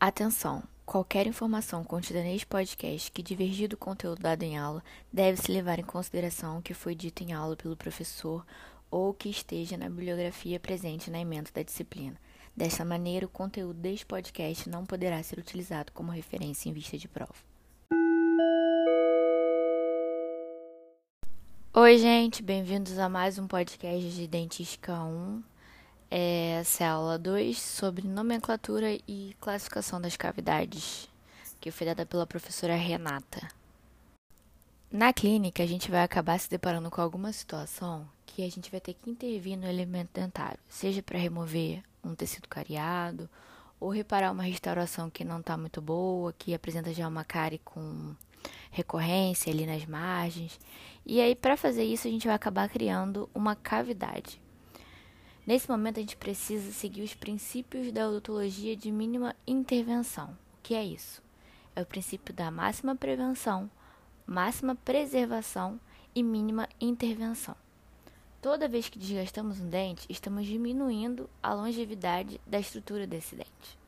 Atenção! Qualquer informação contida neste podcast que divergir do conteúdo dado em aula deve-se levar em consideração o que foi dito em aula pelo professor ou que esteja na bibliografia presente na emenda da disciplina. Desta maneira, o conteúdo deste podcast não poderá ser utilizado como referência em vista de prova. Oi, gente, bem-vindos a mais um podcast de Dentística 1. Essa é a aula 2 sobre nomenclatura e classificação das cavidades, que foi dada pela professora Renata. Na clínica, a gente vai acabar se deparando com alguma situação que a gente vai ter que intervir no elemento dentário, seja para remover um tecido cariado ou reparar uma restauração que não está muito boa, que apresenta já uma cárie com recorrência ali nas margens. E aí, para fazer isso, a gente vai acabar criando uma cavidade. Nesse momento, a gente precisa seguir os princípios da odontologia de mínima intervenção. O que é isso? É o princípio da máxima prevenção, máxima preservação e mínima intervenção. Toda vez que desgastamos um dente, estamos diminuindo a longevidade da estrutura desse dente.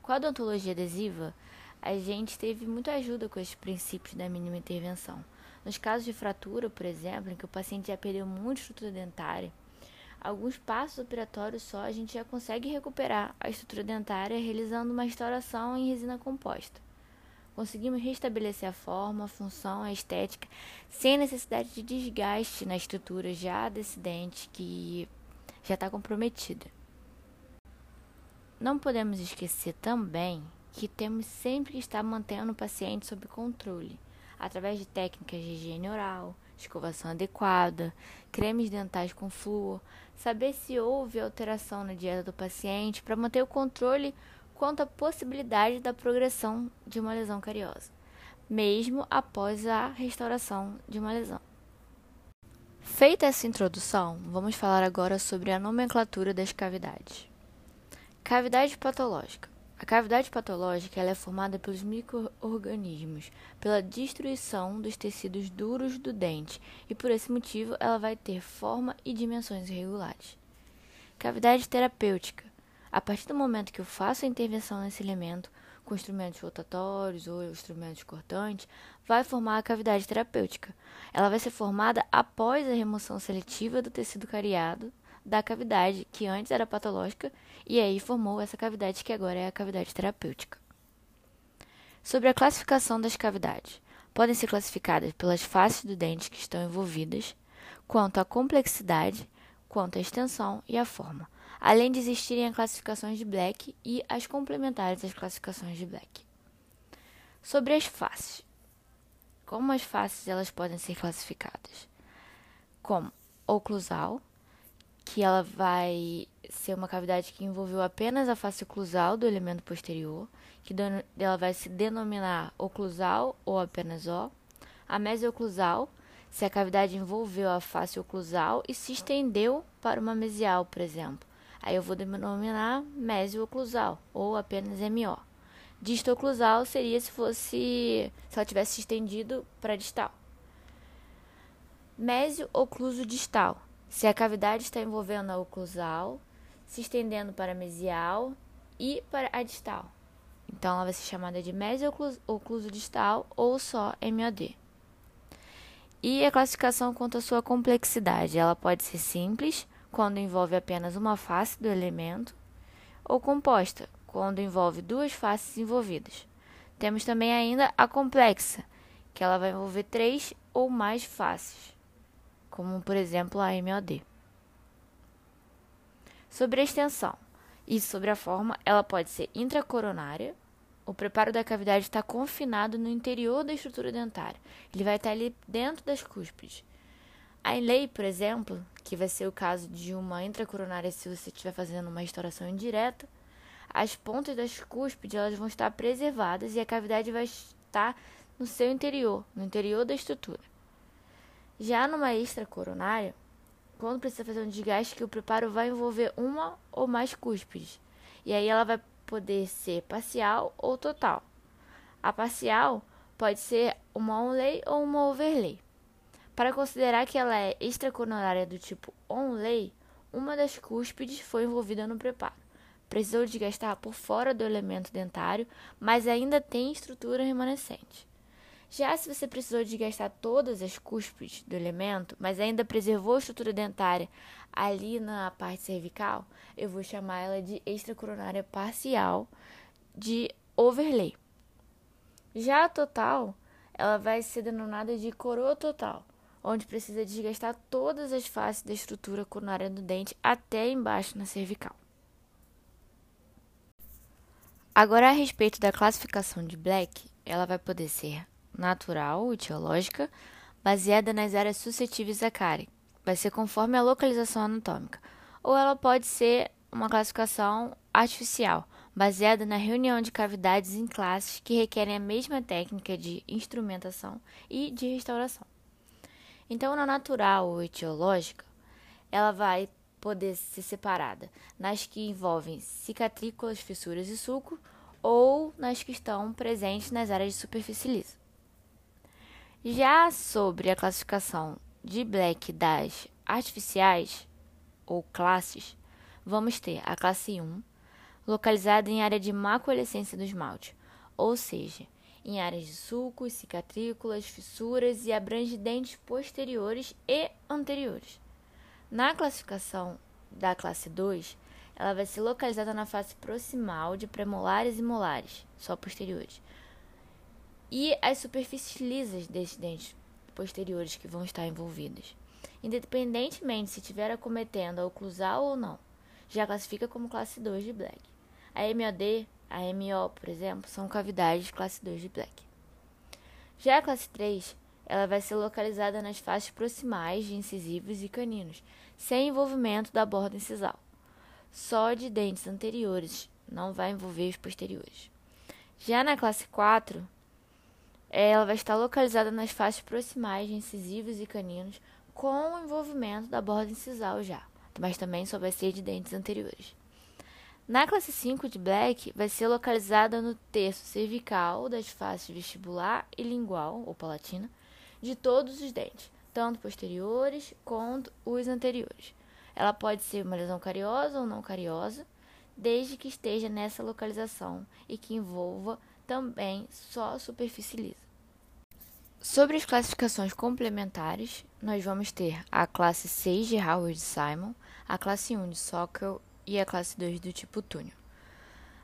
Com a odontologia adesiva, a gente teve muita ajuda com esses princípios da mínima intervenção. Nos casos de fratura, por exemplo, em que o paciente já perdeu muita estrutura dentária, alguns passos operatórios só, a gente já consegue recuperar a estrutura dentária realizando uma restauração em resina composta. Conseguimos restabelecer a forma, a função, a estética, sem necessidade de desgaste na estrutura já desse dente que já está comprometida. Não podemos esquecer também que temos sempre que estar mantendo o paciente sob controle, através de técnicas de higiene oral, escovação adequada, cremes dentais com flúor, saber se houve alteração na dieta do paciente para manter o controle quanto à possibilidade da progressão de uma lesão cariosa, mesmo após a restauração de uma lesão. Feita essa introdução, vamos falar agora sobre a nomenclatura das cavidades. Cavidade patológica a cavidade patológica é formada pelos microorganismos, pela destruição dos tecidos duros do dente, e por esse motivo ela vai ter forma e dimensões irregulares. Cavidade terapêutica. A partir do momento que eu faço a intervenção nesse elemento, com instrumentos rotatórios ou instrumentos cortantes, vai formar a cavidade terapêutica. Ela vai ser formada após a remoção seletiva do tecido cariado da cavidade que antes era patológica e aí formou essa cavidade que agora é a cavidade terapêutica. Sobre a classificação das cavidades, podem ser classificadas pelas faces do dente que estão envolvidas, quanto à complexidade, quanto à extensão e à forma, além de existirem as classificações de Black e as complementares às classificações de Black. Sobre as faces, como as faces elas podem ser classificadas? Como oclusal, que ela vai ser uma cavidade que envolveu apenas a face oclusal do elemento posterior, que ela vai se denominar oclusal ou apenas O. A mesioclusal, se a cavidade envolveu a face oclusal e se estendeu para uma mesial, por exemplo. Aí eu vou denominar mesioclusal ou apenas MO. Distoclusal seria se fosse se ela tivesse se estendido para distal. Mésio ocluso distal se a cavidade está envolvendo a oclusal, se estendendo para a mesial e para a distal. Então, ela vai ser chamada de mesio-ocluso distal ou só MOD. E a classificação quanto à sua complexidade. Ela pode ser simples, quando envolve apenas uma face do elemento, ou composta, quando envolve duas faces envolvidas. Temos também ainda a complexa, que ela vai envolver três ou mais faces como por exemplo a MOD. Sobre a extensão e sobre a forma, ela pode ser intracoronária. O preparo da cavidade está confinado no interior da estrutura dentária. Ele vai estar ali dentro das cúspides. A lei, por exemplo, que vai ser o caso de uma intracoronária se você estiver fazendo uma restauração indireta, as pontas das cúspides elas vão estar preservadas e a cavidade vai estar no seu interior, no interior da estrutura. Já numa extracoronária, quando precisa fazer um desgaste, que o preparo vai envolver uma ou mais cúspides. E aí ela vai poder ser parcial ou total. A parcial pode ser uma onlay ou uma overlay. Para considerar que ela é extracoronária do tipo onlay, uma das cúspides foi envolvida no preparo. precisou desgastar por fora do elemento dentário, mas ainda tem estrutura remanescente. Já se você precisou desgastar todas as cúspides do elemento, mas ainda preservou a estrutura dentária ali na parte cervical, eu vou chamar ela de extracoronária parcial de overlay. Já a total, ela vai ser denominada de coroa total, onde precisa desgastar todas as faces da estrutura coronária do dente até embaixo na cervical. Agora, a respeito da classificação de Black, ela vai poder ser natural, etiológica, baseada nas áreas suscetíveis à cárie. Vai ser conforme a localização anatômica. Ou ela pode ser uma classificação artificial, baseada na reunião de cavidades em classes que requerem a mesma técnica de instrumentação e de restauração. Então, na natural ou etiológica, ela vai poder ser separada nas que envolvem cicatrículas, fissuras e suco ou nas que estão presentes nas áreas de superfície lisa. Já sobre a classificação de Black das artificiais ou classes, vamos ter a classe 1, localizada em área de macuolescência do esmalte, ou seja, em áreas de sulcos, cicatrículas, fissuras e abrange dentes posteriores e anteriores. Na classificação da classe 2, ela vai ser localizada na face proximal de premolares e molares, só posteriores, e as superfícies lisas desses dentes posteriores que vão estar envolvidas. Independentemente se estiver acometendo a oclusal ou não, já classifica como classe 2 de Black. A MOD, a MO, por exemplo, são cavidades classe 2 de Black. Já a classe 3, ela vai ser localizada nas faces proximais de incisivos e caninos, sem envolvimento da borda incisal. Só de dentes anteriores, não vai envolver os posteriores. Já na classe 4, ela vai estar localizada nas faces proximais de incisivos e caninos, com o envolvimento da borda incisal já, mas também só vai ser de dentes anteriores. Na classe 5 de Black, vai ser localizada no terço cervical das faces vestibular e lingual, ou palatina, de todos os dentes, tanto posteriores quanto os anteriores. Ela pode ser uma lesão cariosa ou não cariosa, desde que esteja nessa localização e que envolva também só superfície lisa. Sobre as classificações complementares, nós vamos ter a classe 6 de Howard Simon, a classe 1 de Sockel e a classe 2 do tipo túnel.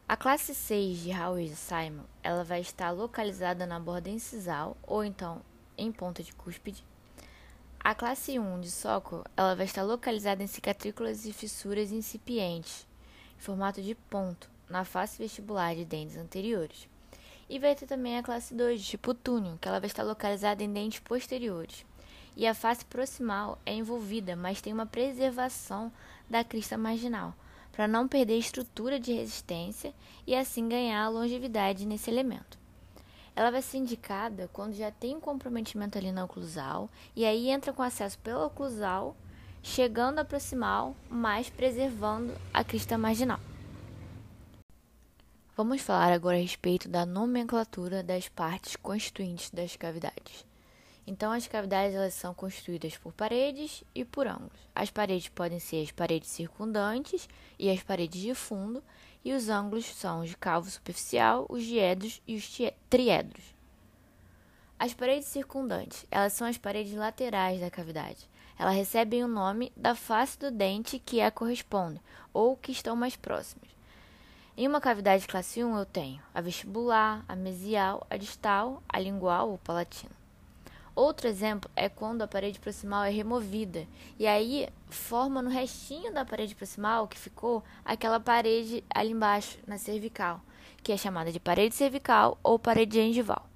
A classe 6 de Howard Simon, ela vai estar localizada na borda incisal ou então em ponta de cúspide. A classe 1 de Sockel, ela vai estar localizada em cicatrículas e fissuras incipientes, em formato de ponto, na face vestibular de dentes anteriores. E vai ter também a classe 2, de tipo túnel, que ela vai estar localizada em dentes posteriores. E a face proximal é envolvida, mas tem uma preservação da crista marginal, para não perder estrutura de resistência e assim ganhar longevidade nesse elemento. Ela vai ser indicada quando já tem um comprometimento ali na oclusal, e aí entra com acesso pela oclusal, chegando à proximal, mas preservando a crista marginal. Vamos falar agora a respeito da nomenclatura das partes constituintes das cavidades. Então, as cavidades elas são constituídas por paredes e por ângulos. As paredes podem ser as paredes circundantes e as paredes de fundo, e os ângulos são os de calvo superficial, os diedros e os triedros. As paredes circundantes, elas são as paredes laterais da cavidade. Elas recebem o nome da face do dente que a corresponde ou que estão mais próximas. Em uma cavidade classe 1, eu tenho a vestibular, a mesial, a distal, a lingual ou palatina. Outro exemplo é quando a parede proximal é removida e aí forma no restinho da parede proximal que ficou aquela parede ali embaixo, na cervical, que é chamada de parede cervical ou parede gengival.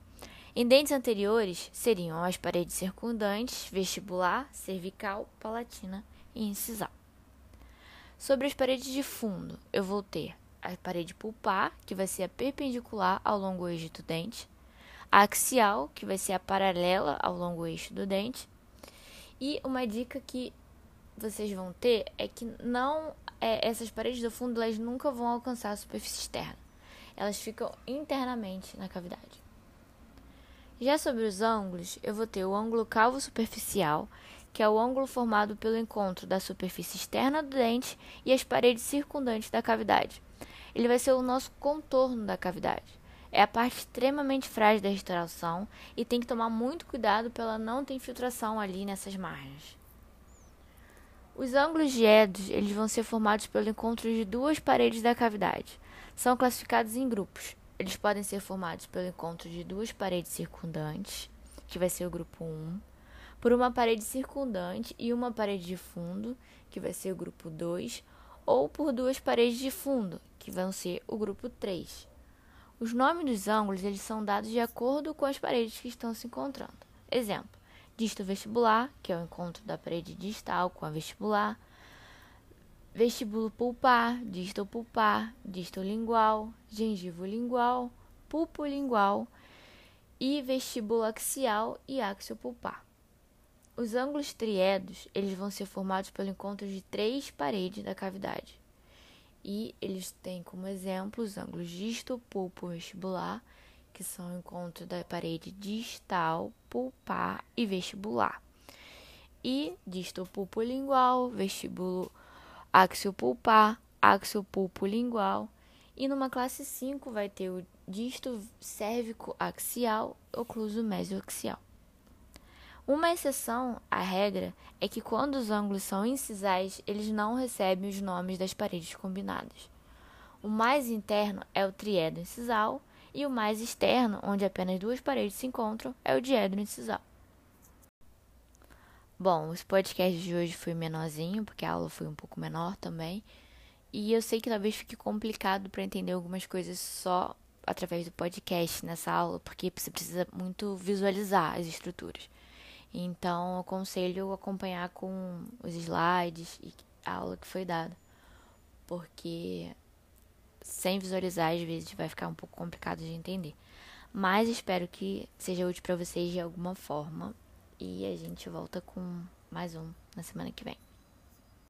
Em dentes anteriores seriam as paredes circundantes, vestibular, cervical, palatina e incisal. Sobre as paredes de fundo, eu vou ter a parede pulpar, que vai ser a perpendicular ao longo eixo do dente, a axial, que vai ser a paralela ao longo eixo do dente. E uma dica que vocês vão ter é que não é, essas paredes do fundo elas nunca vão alcançar a superfície externa. Elas ficam internamente na cavidade. Já sobre os ângulos, eu vou ter o ângulo calvo superficial, que é o ângulo formado pelo encontro da superfície externa do dente e as paredes circundantes da cavidade ele vai ser o nosso contorno da cavidade. É a parte extremamente frágil da restauração e tem que tomar muito cuidado para ela não ter infiltração ali nessas margens. Os ângulos diedos eles vão ser formados pelo encontro de duas paredes da cavidade. São classificados em grupos. Eles podem ser formados pelo encontro de duas paredes circundantes, que vai ser o grupo 1, por uma parede circundante e uma parede de fundo, que vai ser o grupo 2, ou por duas paredes de fundo, que vão ser o grupo 3. Os nomes dos ângulos eles são dados de acordo com as paredes que estão se encontrando. Exemplo: disto vestibular, que é o encontro da parede distal com a vestibular, vestíbulo pulpar, distal pulpar, distal lingual, gengivo lingual, pulpo lingual e vestíbulo axial e axiopulpar. Os ângulos triedos, eles vão ser formados pelo encontro de três paredes da cavidade. E eles têm como exemplo os ângulos distal, pulpo vestibular, que são o encontro da parede distal, pulpar e vestibular. E distal pulpo lingual, vestíbulo axiopulpar, axiopulpo lingual. E numa classe 5 vai ter o disto cérvico axial, ocluso mesioaxial. Uma exceção à regra é que quando os ângulos são incisais, eles não recebem os nomes das paredes combinadas. O mais interno é o triedro incisal e o mais externo, onde apenas duas paredes se encontram, é o diedro incisal. Bom, os podcasts de hoje foi menorzinho, porque a aula foi um pouco menor também. E eu sei que talvez fique complicado para entender algumas coisas só através do podcast nessa aula, porque você precisa muito visualizar as estruturas. Então, eu aconselho acompanhar com os slides e a aula que foi dada, porque sem visualizar às vezes vai ficar um pouco complicado de entender. Mas espero que seja útil para vocês de alguma forma e a gente volta com mais um na semana que vem.